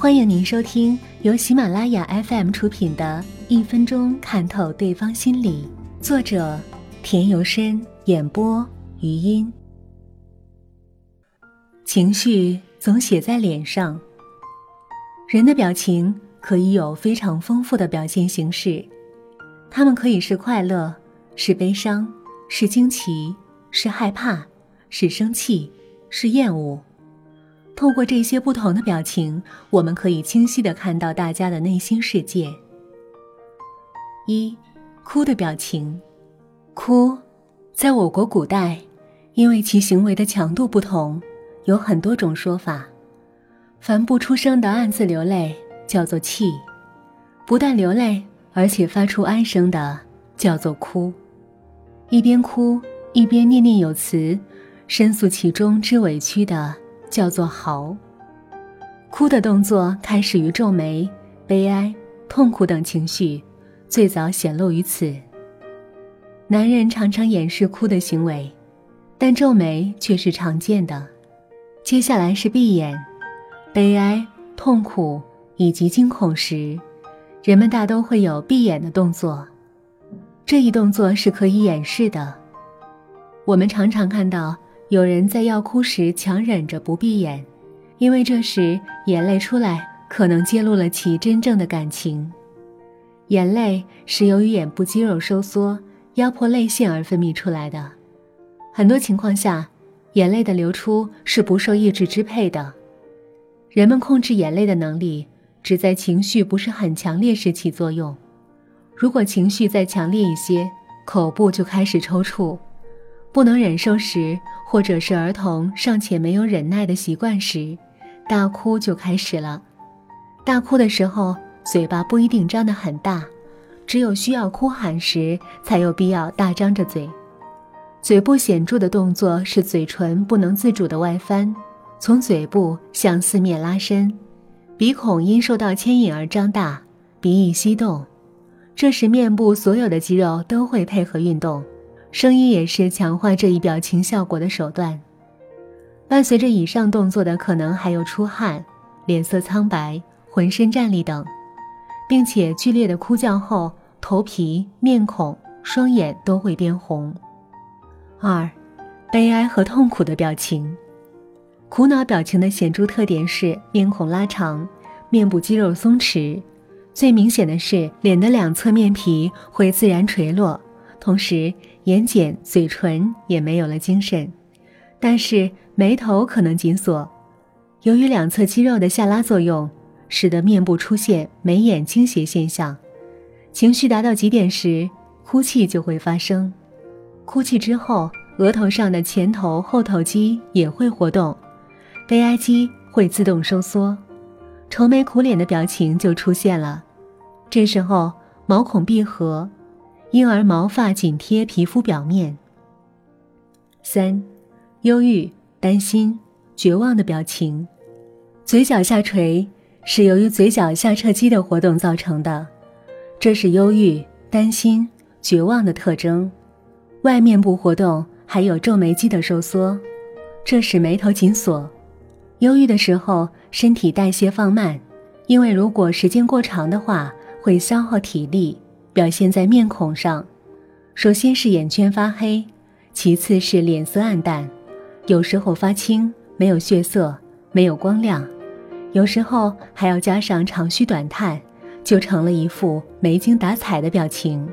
欢迎您收听由喜马拉雅 FM 出品的《一分钟看透对方心理》，作者田由深，演播余音。情绪总写在脸上，人的表情可以有非常丰富的表现形式，他们可以是快乐，是悲伤，是惊奇，是害怕，是生气，是厌恶。透过这些不同的表情，我们可以清晰的看到大家的内心世界。一，哭的表情，哭，在我国古代，因为其行为的强度不同，有很多种说法。凡不出声的暗自流泪，叫做泣；不但流泪，而且发出哀声的，叫做哭。一边哭一边念念有词，申诉其中之委屈的。叫做嚎。哭的动作开始于皱眉、悲哀、痛苦等情绪，最早显露于此。男人常常掩饰哭的行为，但皱眉却是常见的。接下来是闭眼，悲哀、痛苦以及惊恐时，人们大都会有闭眼的动作。这一动作是可以掩饰的。我们常常看到。有人在要哭时强忍着不闭眼，因为这时眼泪出来可能揭露了其真正的感情。眼泪是由于眼部肌肉收缩压迫泪腺而分泌出来的。很多情况下，眼泪的流出是不受意志支配的。人们控制眼泪的能力只在情绪不是很强烈时起作用。如果情绪再强烈一些，口部就开始抽搐。不能忍受时，或者是儿童尚且没有忍耐的习惯时，大哭就开始了。大哭的时候，嘴巴不一定张得很大，只有需要哭喊时才有必要大张着嘴。嘴部显著的动作是嘴唇不能自主的外翻，从嘴部向四面拉伸，鼻孔因受到牵引而张大，鼻翼吸动。这时面部所有的肌肉都会配合运动。声音也是强化这一表情效果的手段。伴随着以上动作的，可能还有出汗、脸色苍白、浑身战栗等，并且剧烈的哭叫后，头皮、面孔、双眼都会变红。二，悲哀和痛苦的表情。苦恼表情的显著特点是面孔拉长，面部肌肉松弛，最明显的是脸的两侧面皮会自然垂落。同时，眼睑、嘴唇也没有了精神，但是眉头可能紧锁。由于两侧肌肉的下拉作用，使得面部出现眉眼倾斜现象。情绪达到极点时，哭泣就会发生。哭泣之后，额头上的前头、后头肌也会活动，悲哀肌会自动收缩，愁眉苦脸的表情就出现了。这时候，毛孔闭合。婴儿毛发紧贴皮肤表面。三，忧郁、担心、绝望的表情，嘴角下垂是由于嘴角下颚肌的活动造成的，这是忧郁、担心、绝望的特征。外面部活动还有皱眉肌的收缩，这使眉头紧锁。忧郁的时候，身体代谢放慢，因为如果时间过长的话，会消耗体力。表现在面孔上，首先是眼圈发黑，其次是脸色暗淡，有时候发青，没有血色，没有光亮，有时候还要加上长吁短叹，就成了一副没精打采的表情。